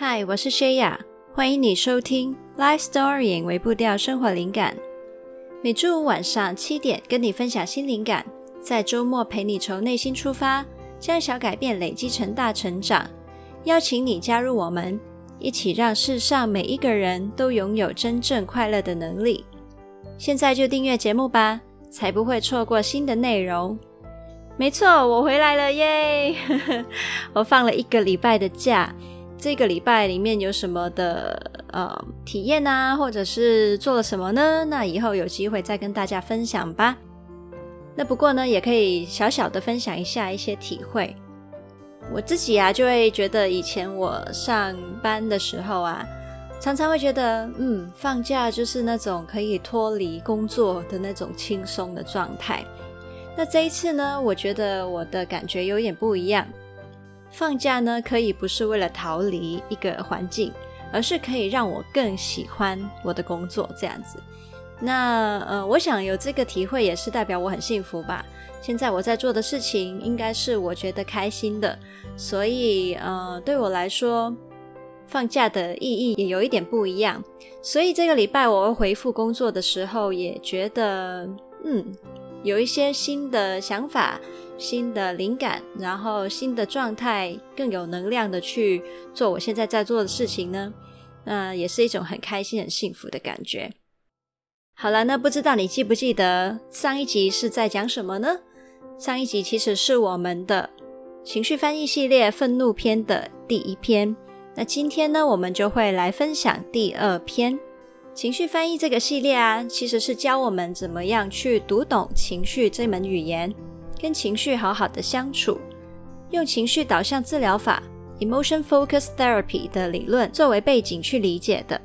嗨，我是薛雅，欢迎你收听《Life Storying》微步调生活灵感。每周五晚上七点，跟你分享新灵感，在周末陪你从内心出发，将小改变累积成大成长。邀请你加入我们，一起让世上每一个人都拥有真正快乐的能力。现在就订阅节目吧，才不会错过新的内容。没错，我回来了耶！我放了一个礼拜的假。这个礼拜里面有什么的呃体验啊，或者是做了什么呢？那以后有机会再跟大家分享吧。那不过呢，也可以小小的分享一下一些体会。我自己啊，就会觉得以前我上班的时候啊，常常会觉得，嗯，放假就是那种可以脱离工作的那种轻松的状态。那这一次呢，我觉得我的感觉有点不一样。放假呢，可以不是为了逃离一个环境，而是可以让我更喜欢我的工作这样子。那呃，我想有这个体会，也是代表我很幸福吧。现在我在做的事情，应该是我觉得开心的，所以呃，对我来说，放假的意义也有一点不一样。所以这个礼拜我回复工作的时候，也觉得嗯。有一些新的想法、新的灵感，然后新的状态，更有能量的去做我现在在做的事情呢，那也是一种很开心、很幸福的感觉。好了，那不知道你记不记得上一集是在讲什么呢？上一集其实是我们的情绪翻译系列愤怒篇的第一篇，那今天呢，我们就会来分享第二篇。情绪翻译这个系列啊，其实是教我们怎么样去读懂情绪这门语言，跟情绪好好的相处，用情绪导向治疗法 （Emotion Focus Therapy） 的理论作为背景去理解的。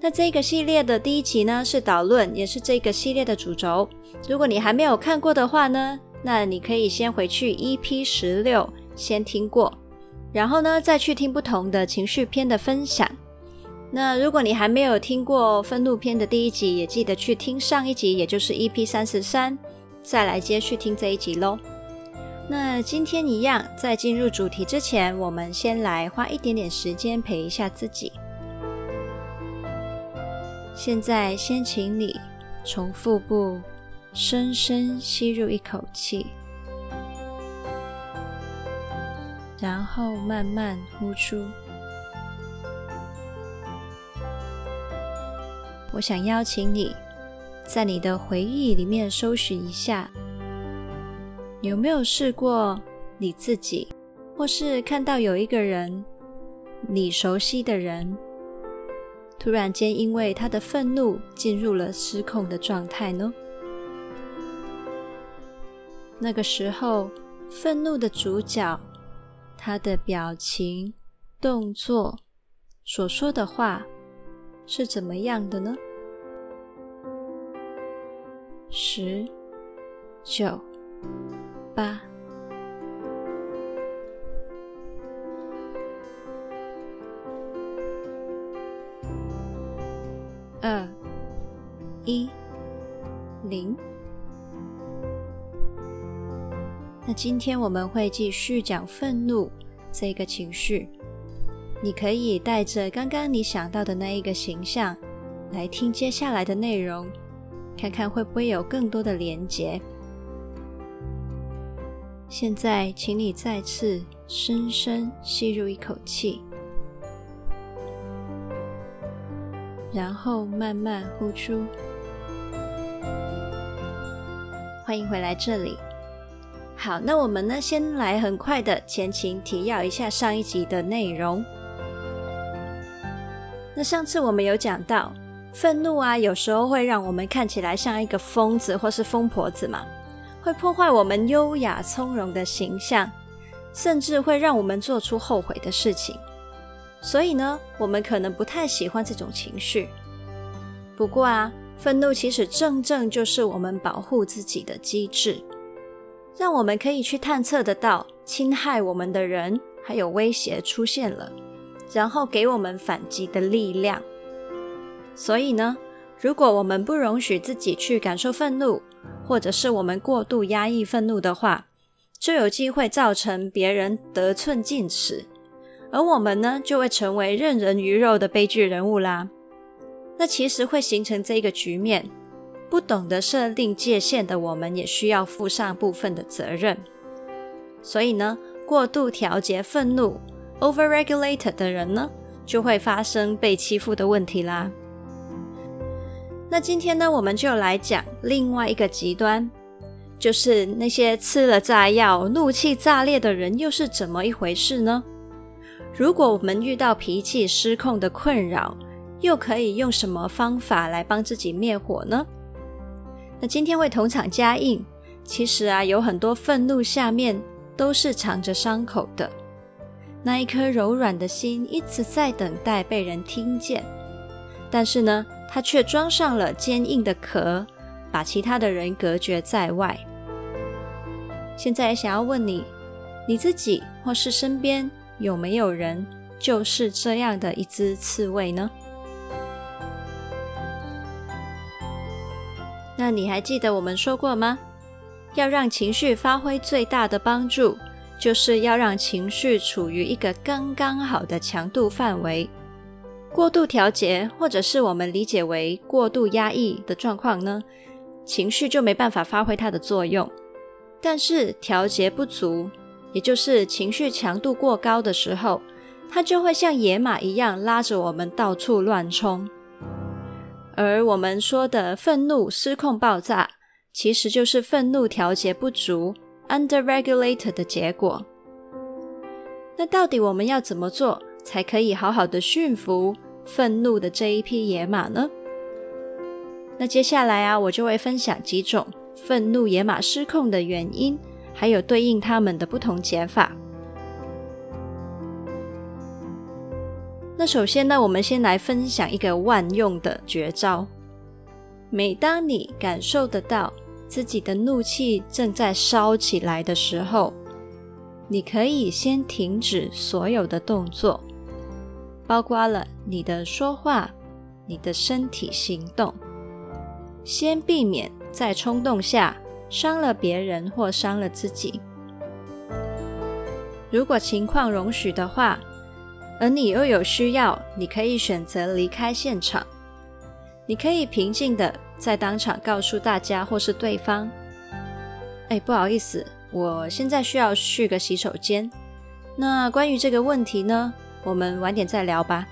那这个系列的第一集呢，是导论，也是这个系列的主轴。如果你还没有看过的话呢，那你可以先回去 EP 十六先听过，然后呢再去听不同的情绪篇的分享。那如果你还没有听过愤怒篇的第一集，也记得去听上一集，也就是 EP 三十三，再来接续听这一集喽。那今天一样，在进入主题之前，我们先来花一点点时间陪一下自己。现在先请你从腹部深深吸入一口气，然后慢慢呼出。我想邀请你，在你的回忆里面搜寻一下，有没有试过你自己，或是看到有一个人，你熟悉的人，突然间因为他的愤怒进入了失控的状态呢？那个时候，愤怒的主角，他的表情、动作、所说的话。是怎么样的呢？十、九、八、二、一、零。那今天我们会继续讲愤怒这个情绪。你可以带着刚刚你想到的那一个形象来听接下来的内容，看看会不会有更多的连结。现在，请你再次深深吸入一口气，然后慢慢呼出。欢迎回来这里。好，那我们呢，先来很快的前情提要一下上一集的内容。那上次我们有讲到，愤怒啊，有时候会让我们看起来像一个疯子或是疯婆子嘛，会破坏我们优雅从容的形象，甚至会让我们做出后悔的事情。所以呢，我们可能不太喜欢这种情绪。不过啊，愤怒其实正正就是我们保护自己的机制，让我们可以去探测得到侵害我们的人还有威胁出现了。然后给我们反击的力量。所以呢，如果我们不容许自己去感受愤怒，或者是我们过度压抑愤怒的话，就有机会造成别人得寸进尺，而我们呢，就会成为任人鱼肉的悲剧人物啦。那其实会形成这个局面，不懂得设定界限的我们，也需要负上部分的责任。所以呢，过度调节愤怒 （overregulated） 的人呢，就会发生被欺负的问题啦。那今天呢，我们就来讲另外一个极端，就是那些吃了炸药、怒气炸裂的人又是怎么一回事呢？如果我们遇到脾气失控的困扰，又可以用什么方法来帮自己灭火呢？那今天会同场加映，其实啊，有很多愤怒下面都是藏着伤口的，那一颗柔软的心一直在等待被人听见，但是呢，它却装上了坚硬的壳，把其他的人隔绝在外。现在想要问你，你自己或是身边有没有人就是这样的一只刺猬呢？那你还记得我们说过吗？要让情绪发挥最大的帮助，就是要让情绪处于一个刚刚好的强度范围。过度调节，或者是我们理解为过度压抑的状况呢，情绪就没办法发挥它的作用。但是调节不足，也就是情绪强度过高的时候，它就会像野马一样拉着我们到处乱冲。而我们说的愤怒失控爆炸，其实就是愤怒调节不足 （underregulated） 的结果。那到底我们要怎么做，才可以好好的驯服愤怒的这一匹野马呢？那接下来啊，我就会分享几种愤怒野马失控的原因，还有对应他们的不同解法。那首先呢，我们先来分享一个万用的绝招。每当你感受得到自己的怒气正在烧起来的时候，你可以先停止所有的动作，包括了你的说话、你的身体行动，先避免在冲动下伤了别人或伤了自己。如果情况容许的话，而你又有需要，你可以选择离开现场。你可以平静地在当场告诉大家或是对方：“哎，不好意思，我现在需要去个洗手间。那关于这个问题呢，我们晚点再聊吧。”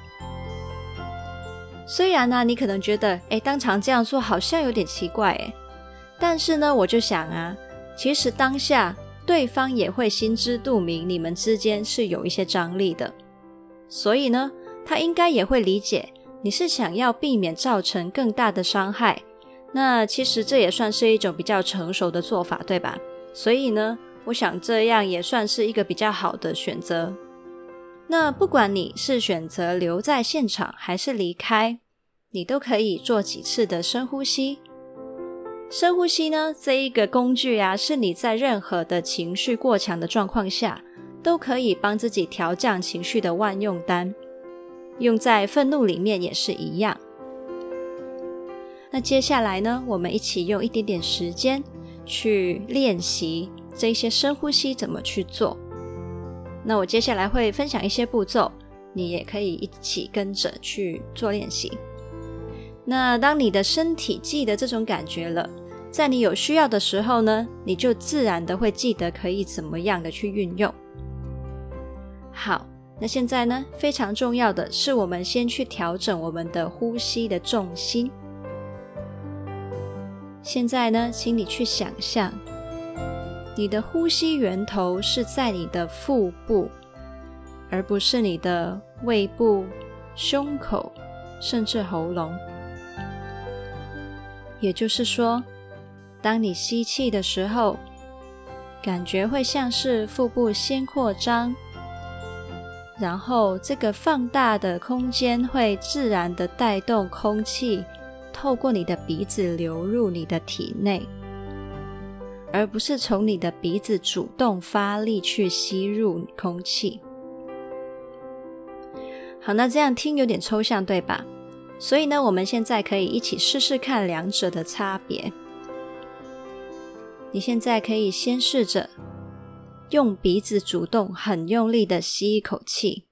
虽然呢，你可能觉得，哎，当场这样做好像有点奇怪，哎，但是呢，我就想啊，其实当下对方也会心知肚明，你们之间是有一些张力的。所以呢，他应该也会理解你是想要避免造成更大的伤害。那其实这也算是一种比较成熟的做法，对吧？所以呢，我想这样也算是一个比较好的选择。那不管你是选择留在现场还是离开，你都可以做几次的深呼吸。深呼吸呢，这一个工具啊，是你在任何的情绪过强的状况下，都可以帮自己调降情绪的万用单，用在愤怒里面也是一样。那接下来呢，我们一起用一点点时间去练习这些深呼吸怎么去做。那我接下来会分享一些步骤，你也可以一起跟着去做练习。那当你的身体记得这种感觉了，在你有需要的时候呢，你就自然的会记得可以怎么样的去运用。好，那现在呢，非常重要的是，我们先去调整我们的呼吸的重心。现在呢，请你去想象，你的呼吸源头是在你的腹部，而不是你的胃部、胸口，甚至喉咙。也就是说，当你吸气的时候，感觉会像是腹部先扩张。然后，这个放大的空间会自然的带动空气透过你的鼻子流入你的体内，而不是从你的鼻子主动发力去吸入空气。好那这样听有点抽象对吧？所以呢我们现在可以一起试试看两者的差别。你现在可以先试着用鼻子主动很用力的吸一口气。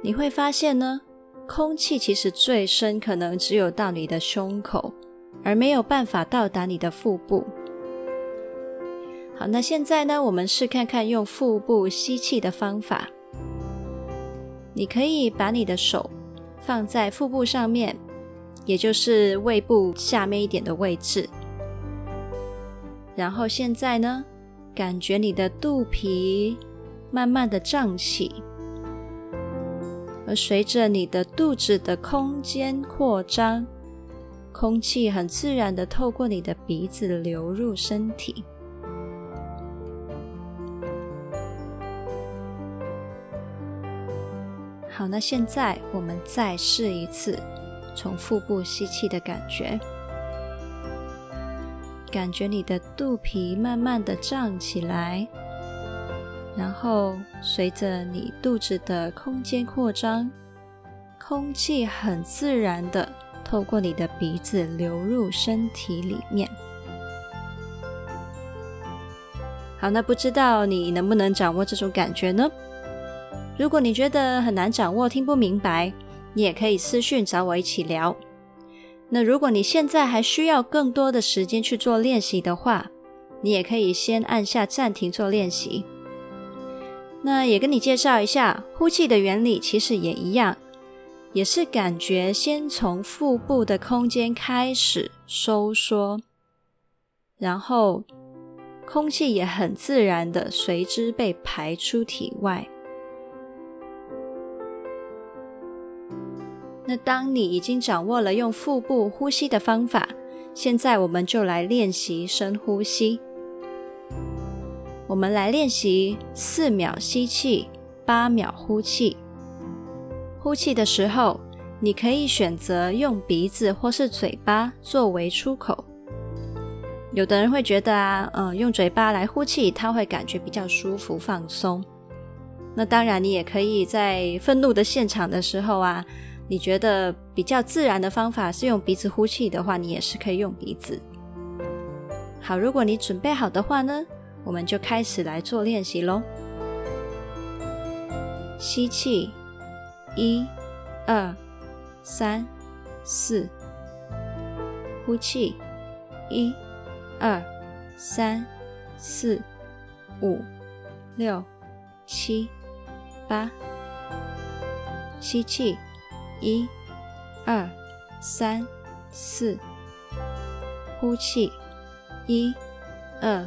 你会发现呢空气其实最深可能只有到你的胸口而没有办法到达你的腹部。好，那现在呢，我们试看看用腹部吸气的方法。你可以把你的手放在腹部上面，也就是胃部下面一点的位置。然后现在呢，感觉你的肚皮慢慢的胀起。而随着你的肚子的空间扩张，空气很自然的透过你的鼻子流入身体。好，那现在我们再试一次，从腹部吸气的感觉，感觉你的肚皮慢慢的胀起来。然后，随着你肚子的空间扩张，空气很自然的透过你的鼻子流入身体里面。好，那不知道你能不能掌握这种感觉呢？如果你觉得很难掌握、听不明白，你也可以私讯找我一起聊。那如果你现在还需要更多的时间去做练习的话，你也可以先按下暂停做练习。那也跟你介绍一下，呼气的原理其实也一样，也是感觉先从腹部的空间开始收缩，然后空气也很自然的随之被排出体外。那当你已经掌握了用腹部呼吸的方法，现在我们就来练习深呼吸。我们来练习四秒吸气，八秒呼气。呼气的时候，你可以选择用鼻子或是嘴巴作为出口。有的人会觉得啊，嗯，用嘴巴来呼气，他会感觉比较舒服放松。那当然，你也可以在愤怒的现场的时候啊，你觉得比较自然的方法是用鼻子呼气的话，你也是可以用鼻子。好，如果你准备好的话呢，我们就开始来做练习喽。吸气，一、二、三、四；呼气，一、二、三、四、五、六、七、八。吸气，一、二、三、四；呼气，一、二。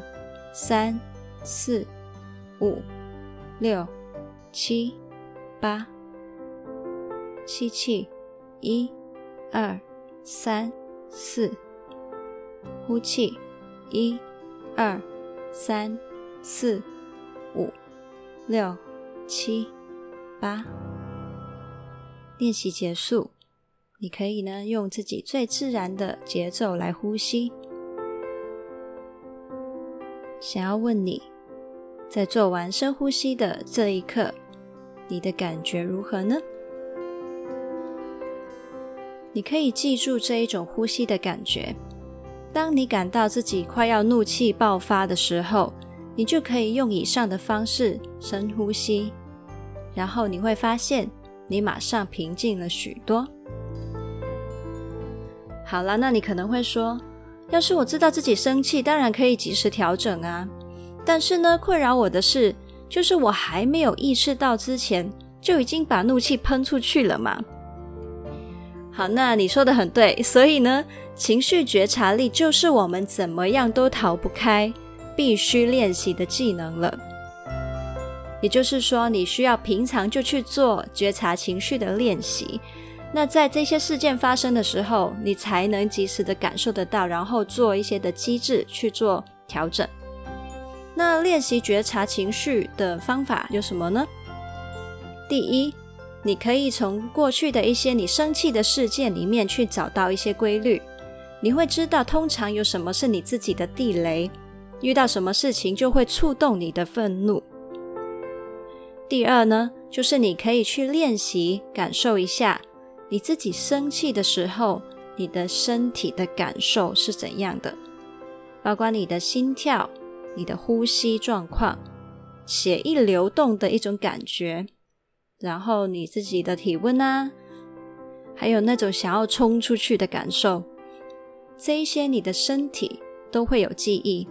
三、四、五、六、七、八，吸气，一、二、三、四，呼气，一、二、三、四、五、六、七、八。练习结束，你可以呢用自己最自然的节奏来呼吸。想要问你，在做完深呼吸的这一刻，你的感觉如何呢？你可以记住这一种呼吸的感觉。当你感到自己快要怒气爆发的时候，你就可以用以上的方式深呼吸，然后你会发现你马上平静了许多。好了，那你可能会说，要是我知道自己生气，当然可以及时调整啊。但是呢，困扰我的是，就是我还没有意识到之前，就已经把怒气喷出去了嘛。好，那你说的很对，所以呢，情绪觉察力就是我们怎么样都逃不开、必须练习的技能了。也就是说，你需要平常就去做觉察情绪的练习。那在这些事件发生的时候，你才能及时的感受得到，然后做一些的机制去做调整。那练习觉察情绪的方法有什么呢？第一，你可以从过去的一些你生气的事件里面去找到一些规律，你会知道通常有什么是你自己的地雷，遇到什么事情就会触动你的愤怒。第二呢，就是你可以去练习感受一下。你自己生气的时候，你的身体的感受是怎样的？包括你的心跳、你的呼吸状况、血液流动的一种感觉，然后你自己的体温啊，还有那种想要冲出去的感受，这一些你的身体都会有记忆。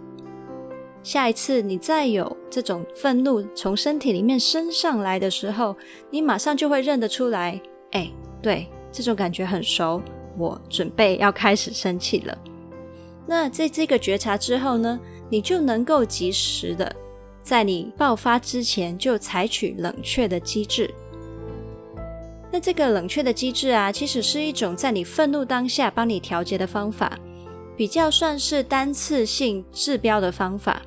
下一次你再有这种愤怒从身体里面升上来的时候，你马上就会认得出来，哎，对，这种感觉很熟，我准备要开始生气了。那在这个觉察之后呢，你就能够及时的在你爆发之前就采取冷却的机制。那这个冷却的机制啊，其实是一种在你愤怒当下帮你调节的方法，比较算是单次性治标的方法。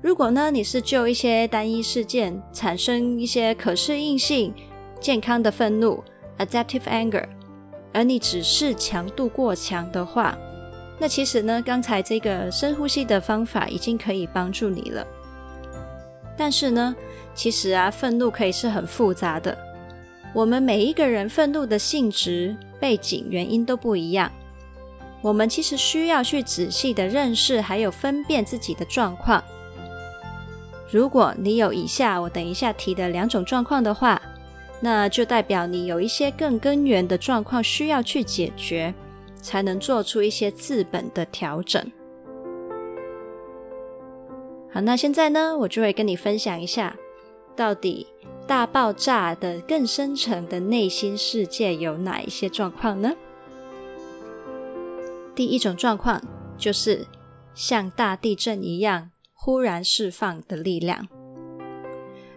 如果呢，你是就一些单一事件产生一些可适应性、健康的愤怒 （adaptive anger），而你只是强度过强的话，那其实呢，刚才这个深呼吸的方法已经可以帮助你了。但是呢，其实啊，愤怒可以是很复杂的。我们每一个人愤怒的性质、背景、原因都不一样。我们其实需要去仔细的认识，还有分辨自己的状况。如果你有以下我等一下提的两种状况的话，那就代表你有一些更根源的状况需要去解决，才能做出一些治本的调整。好，那现在呢，我就会跟你分享一下，到底。大爆炸的更深层的内心世界有哪一些状况呢？第一种状况就是像大地震一样忽然释放的力量。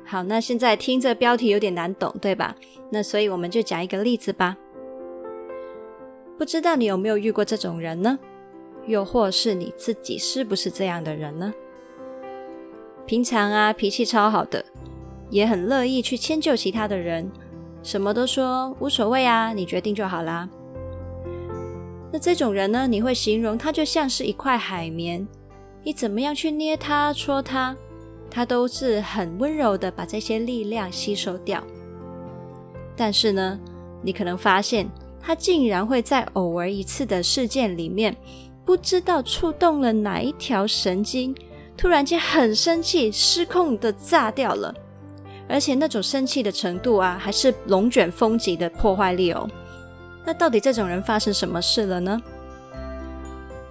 好，那现在听这标题有点难懂，对吧？那所以我们就讲一个例子吧。不知道你有没有遇过这种人呢？又或是你自己是不是这样的人呢？平常啊，脾气超好的。也很乐意去迁就其他的人，什么都说无所谓啊，你决定就好啦。那这种人呢，你会形容他就像是一块海绵，你怎么样去捏它、戳它，它都是很温柔的把这些力量吸收掉。但是呢，你可能发现他竟然会在偶尔一次的事件里面，不知道触动了哪一条神经，突然间很生气，失控的炸掉了。而且那种生气的程度啊，还是龙卷风级的破坏力哦。那到底这种人发生什么事了呢？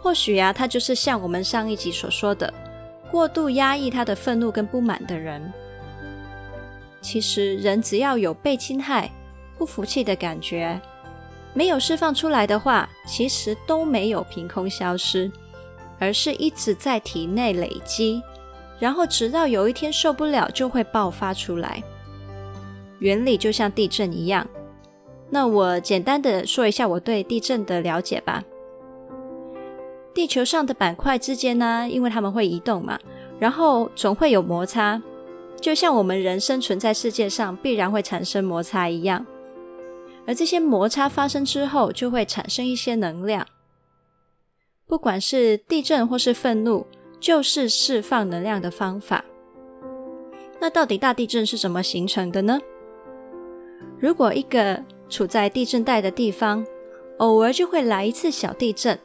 或许呀、啊，他就是像我们上一集所说的，过度压抑他的愤怒跟不满的人。其实人只要有被侵害、不服气的感觉，没有释放出来的话，其实都没有凭空消失，而是一直在体内累积。然后直到有一天受不了，就会爆发出来。原理就像地震一样。那我简单的说一下我对地震的了解吧。地球上的板块之间呢，因为它们会移动嘛，然后总会有摩擦，就像我们人生存在世界上必然会产生摩擦一样。而这些摩擦发生之后，就会产生一些能量。不管是地震或是愤怒。就是释放能量的方法。那到底大地震是怎么形成的呢？如果一个处在地震带的地方，偶尔就会来一次小地震，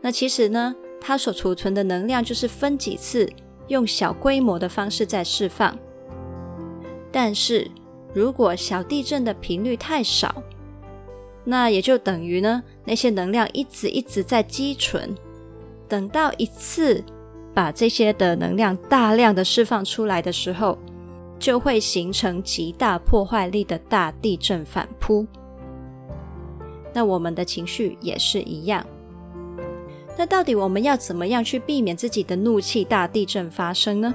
那其实呢，它所储存的能量就是分几次，用小规模的方式在释放。但是如果小地震的频率太少，那也就等于呢，那些能量一直一直在积存，等到一次。把这些的能量大量的释放出来的时候，就会形成极大破坏力的大地震反扑。那我们的情绪也是一样。那到底我们要怎么样去避免自己的怒气大地震发生呢？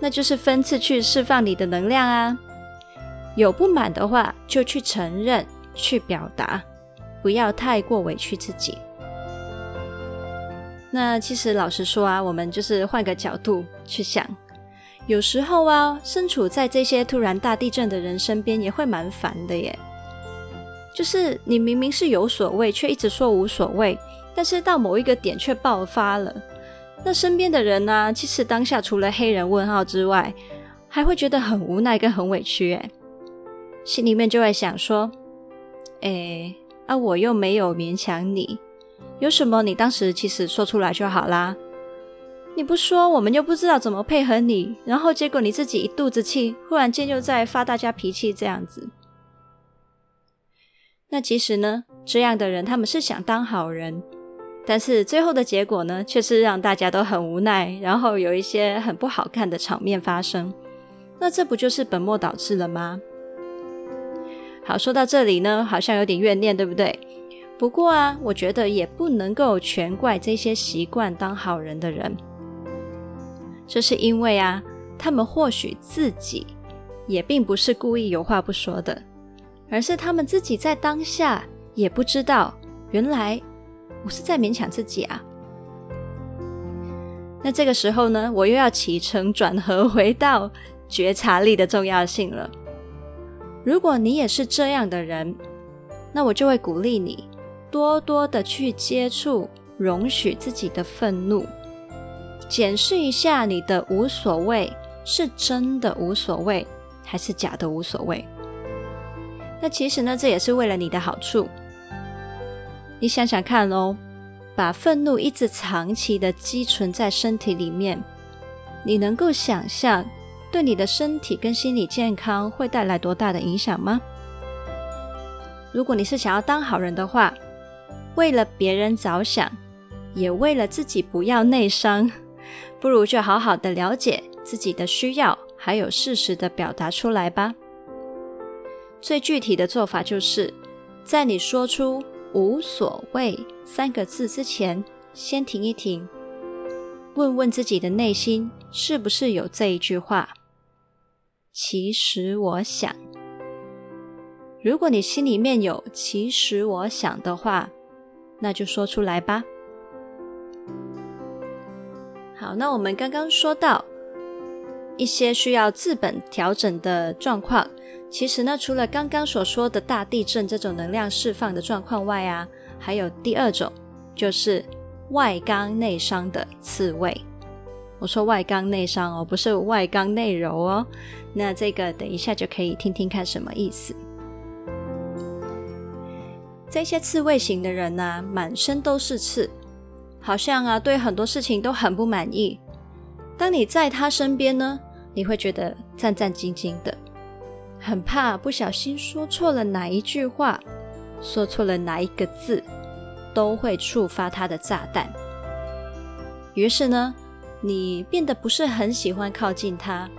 那就是分次去释放你的能量啊。有不满的话，就去承认、去表达，不要太过委屈自己。那其实老实说啊，我们就是换个角度去想，有时候啊，身处在这些突然大地震的人身边也会蛮烦的耶。就是你明明是有所谓，却一直说无所谓，但是到某一个点却爆发了。那身边的人呢、其实当下除了黑人问号之外，还会觉得很无奈跟很委屈耶，心里面就会想说：哎，啊，我又没有勉强你。有什么你当时其实说出来就好啦。你不说，我们又不知道怎么配合你，然后结果你自己一肚子气，忽然间又在发大家脾气，这样子。那其实呢，这样的人他们是想当好人，但是最后的结果呢，却是让大家都很无奈，然后有一些很不好看的场面发生。那这不就是本末倒置了吗？好，说到这里呢，好像有点怨念，对不对？不过啊，我觉得也不能够全怪这些习惯当好人的人，这是因为啊，他们或许自己也并不是故意有话不说的。而是他们自己在当下也不知道，原来我是在勉强自己啊。那这个时候呢，我又要起承转合回到觉察力的重要性了。如果你也是这样的人，那我就会鼓励你多多的去接触，容许自己的愤怒，检视一下你的无所谓是真的无所谓，还是假的无所谓。那其实呢，这也是为了你的好处。你想想看哦，把愤怒一直长期的积存在身体里面，你能够想象对你的身体跟心理健康会带来多大的影响吗？如果你是想要当好人的话，为了别人着想，也为了自己不要内伤，不如就好好的了解自己的需要，还有适时的表达出来吧。最具体的做法就是，在你说出“无所谓”三个字之前，先停一停，问问自己的内心是不是有这一句话。其实我想，如果你心里面有“其实我想”的话，那就说出来吧。好，那我们刚刚说到一些需要自本调整的状况。其实呢，除了刚刚所说的大地震这种能量释放的状况外啊，还有第二种，就是外刚内伤的刺猬。我说外刚内伤哦，不是外刚内柔哦。那这个等一下就可以听听看什么意思。这些刺猬型的人呢、啊，满身都是刺，好像啊对很多事情都很不满意。当你在他身边呢，你会觉得战战兢兢的。很怕不小心说错了哪一句话，说错了哪一个字，都会触发他的炸弹。于是呢，你变得不是很喜欢靠近他，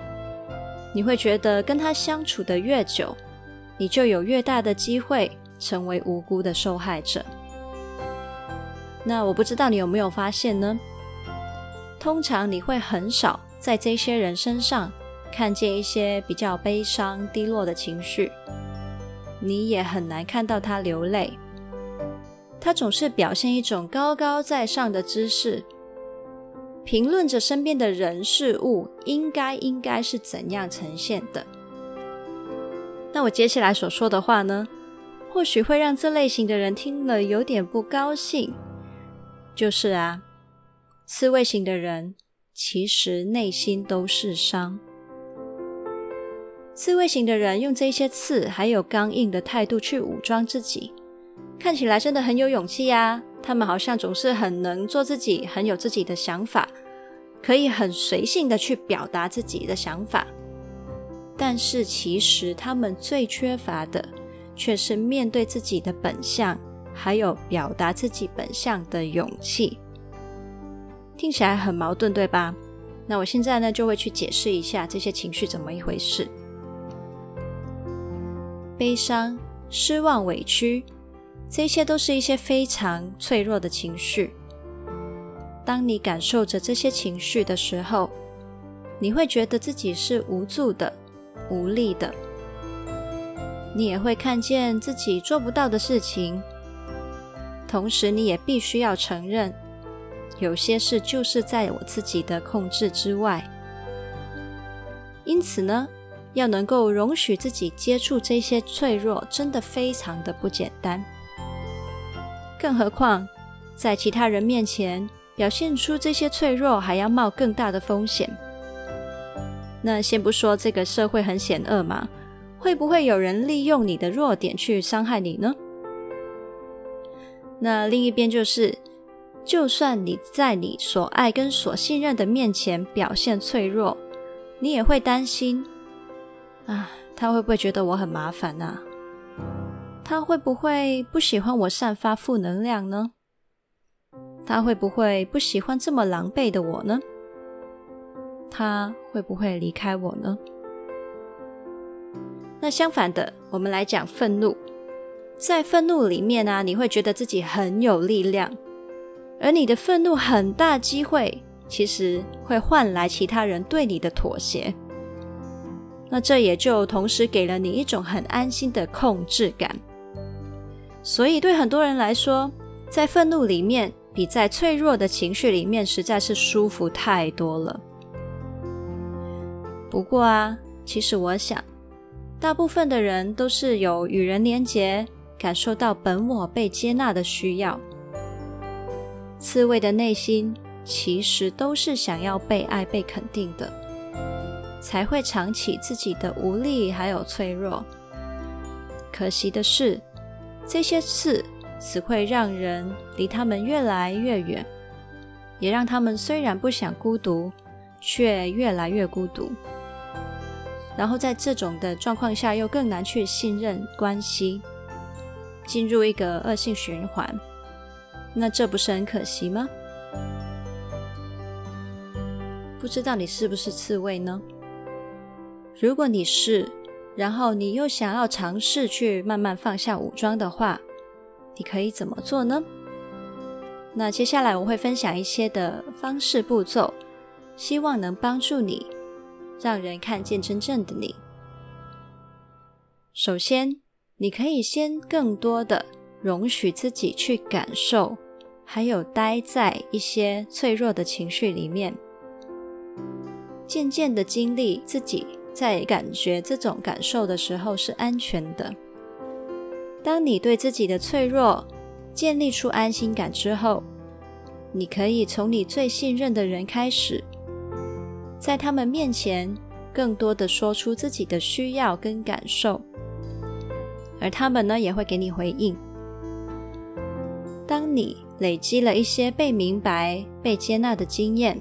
你会觉得跟他相处的越久，你就有越大的机会成为无辜的受害者。那我不知道你有没有发现呢？通常你会很少在这些人身上。看见一些比较悲伤、低落的情绪，你也很难看到他流泪。他总是表现一种高高在上的姿势，评论着身边的人事物应该应该是怎样呈现的。那我接下来所说的话呢，或许会让这类型的人听了有点不高兴。就是啊，刺猬型的人其实内心都是伤。刺猬型的人用这些刺还有刚硬的态度去武装自己，看起来真的很有勇气呀。他们好像总是很能做自己，很有自己的想法，可以很随性的去表达自己的想法。但是其实他们最缺乏的，却是面对自己的本相，还有表达自己本相的勇气。听起来很矛盾，对吧？那我现在呢，就会去解释一下这些情绪怎么一回事。悲伤、失望、委屈，这些都是一些非常脆弱的情绪。当你感受着这些情绪的时候，你会觉得自己是无助的、无力的。你也会看见自己做不到的事情，同时你也必须要承认，有些事就是在我自己的控制之外。因此呢，要能够容许自己接触这些脆弱，真的非常的不简单。更何况，在其他人面前表现出这些脆弱，还要冒更大的风险。那先不说这个社会很险恶嘛，会不会有人利用你的弱点去伤害你呢？那另一边就是，就算你在你所爱跟所信任的面前表现脆弱，你也会担心啊，他会不会觉得我很麻烦啊？他会不会不喜欢我散发负能量呢？他会不会不喜欢这么狼狈的我呢？他会不会离开我呢？那相反的，我们来讲愤怒。在愤怒里面呢、啊，你会觉得自己很有力量，而你的愤怒很大机会其实会换来其他人对你的妥协。那这也就同时给了你一种很安心的控制感。所以对很多人来说，在愤怒里面比在脆弱的情绪里面实在是舒服太多了。不过啊，其实我想，大部分的人都是有与人连结，感受到本我被接纳的需要。刺猬的内心其实都是想要被爱、被肯定的，才会藏起自己的无力还有脆弱。可惜的是，这些刺只会让人离他们越来越远，也让他们虽然不想孤独，却越来越孤独。然后在这种的状况下，又更难去信任关系，进入一个恶性循环。那这不是很可惜吗？不知道你是不是刺猬呢？如果你是，然后你又想要尝试去慢慢放下武装的话，你可以怎么做呢？那接下来我会分享一些的方式步骤，希望能帮助你，让人看见真正的你。首先，你可以先更多的容许自己去感受，还有待在一些脆弱的情绪里面，渐渐的经历自己。在感觉这种感受的时候是安全的。当你对自己的脆弱建立出安心感之后，你可以从你最信任的人开始，在他们面前更多的说出自己的需要跟感受，而他们呢也会给你回应。当你累积了一些被明白、被接纳的经验。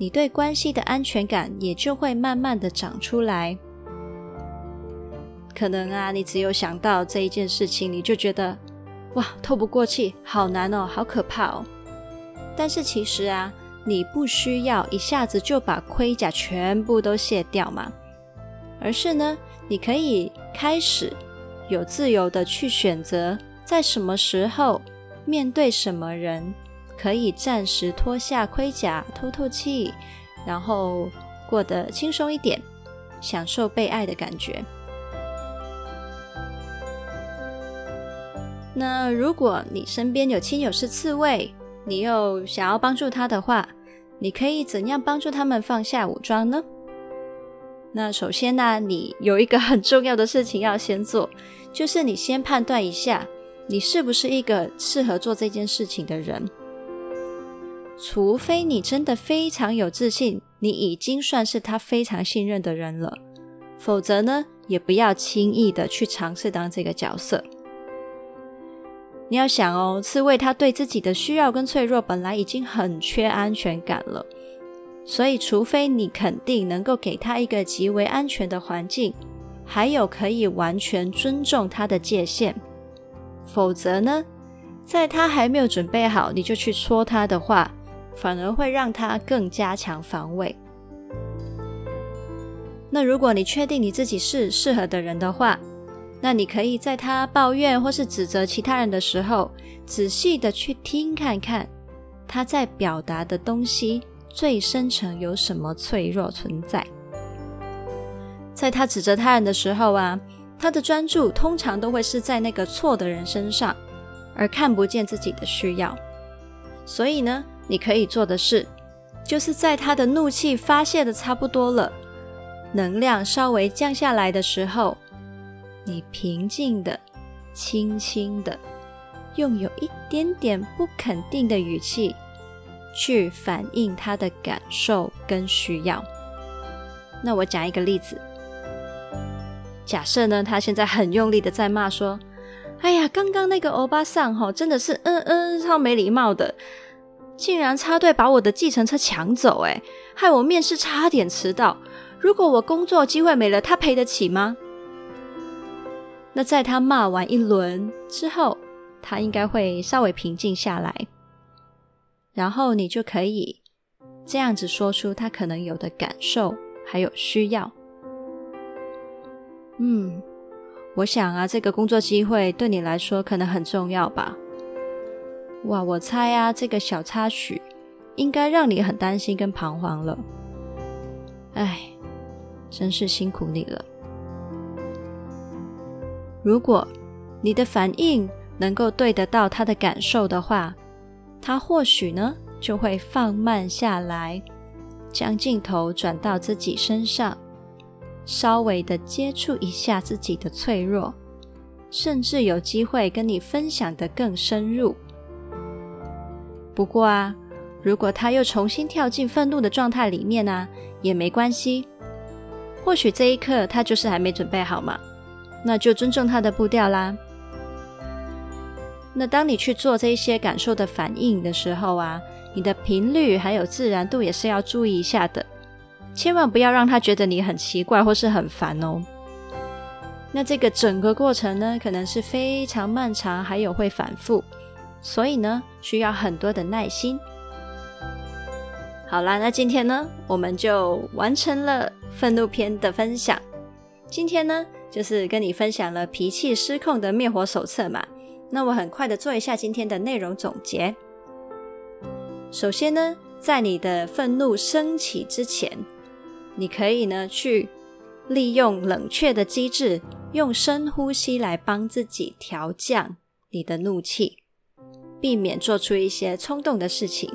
你对关系的安全感也就会慢慢的长出来。可能啊，你只有想到这一件事情，你就觉得哇，透不过气，好难哦，好可怕哦。但是其实啊，你不需要一下子就把盔甲全部都卸掉嘛，而是呢，你可以开始有自由的去选择，在什么时候面对什么人。可以暂时脱下盔甲，透透气，然后过得轻松一点，享受被爱的感觉。那如果你身边有亲友是刺猬，你又想要帮助他的话，你可以怎样帮助他们放下武装呢？那首先呢，你有一个很重要的事情要先做，就是你先判断一下，你是不是一个适合做这件事情的人。除非你真的非常有自信，你已经算是他非常信任的人了，否则呢，也不要轻易的去尝试当这个角色。你要想哦，刺猬他对自己的需要跟脆弱本来已经很缺安全感了，所以除非你肯定能够给他一个极为安全的环境，还有可以完全尊重他的界限，否则呢，在他还没有准备好，你就去戳他的话。反而会让他更加强防卫。那如果你确定你自己是适合的人的话，那你可以在他抱怨或是指责其他人的时候，仔细的去听看看他在表达的东西最深层有什么脆弱存在。在他指责他人的时候啊，他的专注通常都会是在那个错的人身上，而看不见自己的需要。所以呢，你可以做的事，就是在他的怒气发泄的差不多了，能量稍微降下来的时候，你平静的、轻轻的，用有一点点不肯定的语气去反映他的感受跟需要。那我讲一个例子，假设呢，他现在很用力的在骂说：“哎呀，刚刚那个欧巴桑吼，真的是嗯嗯超没礼貌的，竟然插队把我的计程车抢走，哎，害我面试差点迟到。如果我工作机会没了，他赔得起吗？那在他骂完一轮之后，他应该会稍微平静下来，然后你就可以这样子说出他可能有的感受还有需要。嗯，我想啊，这个工作机会对你来说可能很重要吧？哇，我猜啊，这个小插曲应该让你很担心跟彷徨了。哎。真是辛苦你了。如果你的反应能够对得到他的感受的话，他或许呢就会放慢下来，将镜头转到自己身上，稍微的接触一下自己的脆弱，甚至有机会跟你分享的更深入。不过啊，如果他又重新跳进愤怒的状态里面啊，也没关系。或许这一刻他就是还没准备好嘛，那就尊重他的步调啦。那当你去做这些感受的反应的时候啊，你的频率还有自然度也是要注意一下的，千万不要让他觉得你很奇怪或是很烦哦。那这个整个过程呢，可能是非常漫长，还有会反复，所以呢，需要很多的耐心。好啦，那今天呢，我们就完成了。愤怒篇的分享，今天呢，就是跟你分享了脾气失控的灭火手册嘛。那我很快的做一下今天的内容总结。首先呢，在你的愤怒升起之前，你可以呢去利用冷却的机制，用深呼吸来帮自己调降你的怒气，避免做出一些冲动的事情。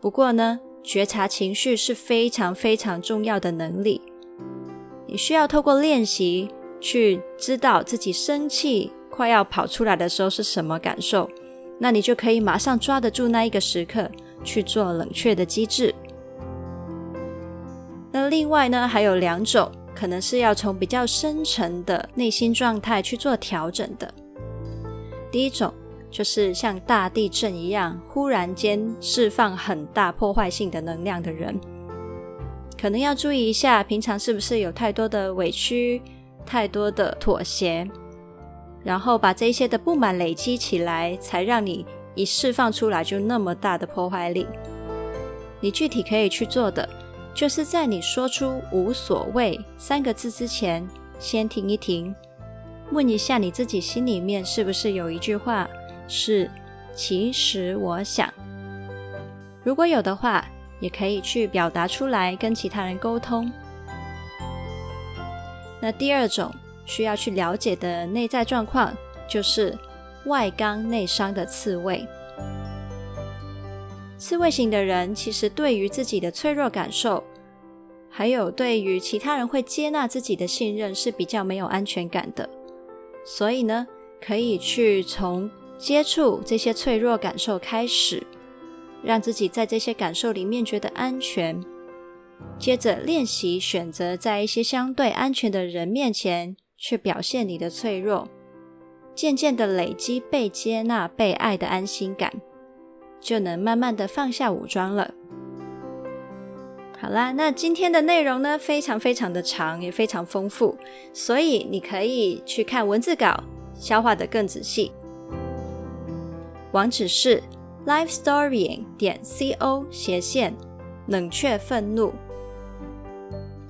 不过呢，觉察情绪是非常非常重要的能力，你需要透过练习去知道自己生气快要跑出来的时候是什么感受，那你就可以马上抓得住那一个时刻去做冷却的机制。那另外呢，还有两种可能是要从比较深层的内心状态去做调整的。第一种。就是像大地震一样，忽然间释放很大破坏性的能量的人，可能要注意一下，平常是不是有太多的委屈、太多的妥协，然后把这些的不满累积起来，才让你一释放出来就那么大的破坏力。你具体可以去做的，就是在你说出“无所谓”三个字之前，先停一停，问一下你自己心里面是不是有一句话。是，其实我想，如果有的话，也可以去表达出来，跟其他人沟通。那第二种需要去了解的内在状况，就是外刚内伤的刺猬。刺猬型的人其实对于自己的脆弱感受，还有对于其他人会接纳自己的信任是比较没有安全感的，所以呢，可以去从。接触这些脆弱感受开始，让自己在这些感受里面觉得安全。接着练习选择在一些相对安全的人面前去表现你的脆弱，渐渐的累积被接纳、被爱的安心感，就能慢慢的放下武装了。好啦，那今天的内容呢，非常非常的长，也非常丰富，所以你可以去看文字稿，消化得更仔细。网址是 lifestorying 点 co 斜线冷却愤怒。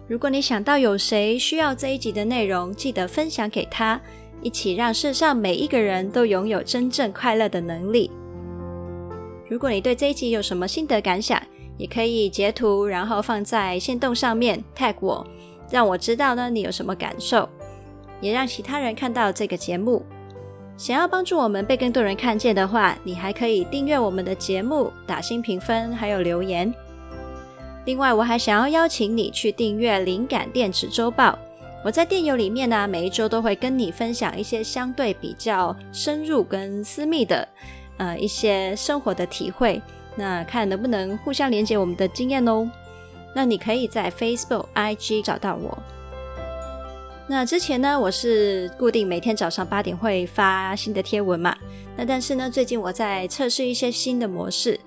如果你想到有谁需要这一集的内容，记得分享给他，一起让世上每一个人都拥有真正快乐的能力。如果你对这一集有什么心得感想，也可以截图，然后放在线动上面 tag 我，让我知道呢你有什么感受，也让其他人看到这个节目。想要帮助我们被更多人看见的话，你还可以订阅我们的节目、打新评分，还有留言。另外，我还想要邀请你去订阅《灵感电子周报》。我在电邮里面呢，每一周都会跟你分享一些相对比较深入跟私密的，呃，一些生活的体会。那看能不能互相连接我们的经验哦。那你可以在 Facebook、IG 找到我。那之前呢，我是固定每天早上八点会发新的贴文嘛。那但是呢，最近我在测试一些新的模式，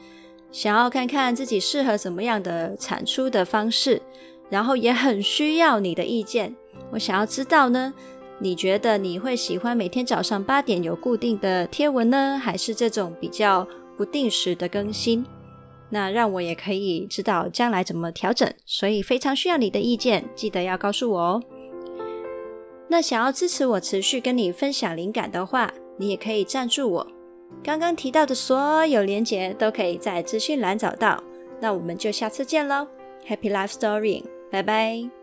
想要看看自己适合怎么样的产出的方式，然后也很需要你的意见。我想要知道呢，你觉得你会喜欢每天早上八点有固定的贴文呢，还是这种比较不定时的更新？那让我也可以知道将来怎么调整。所以非常需要你的意见，记得要告诉我哦。那想要支持我持续跟你分享灵感的话，你也可以赞助我。刚刚提到的所有链接都可以在资讯栏找到。那我们就下次见喽，Happy Life Story，拜拜。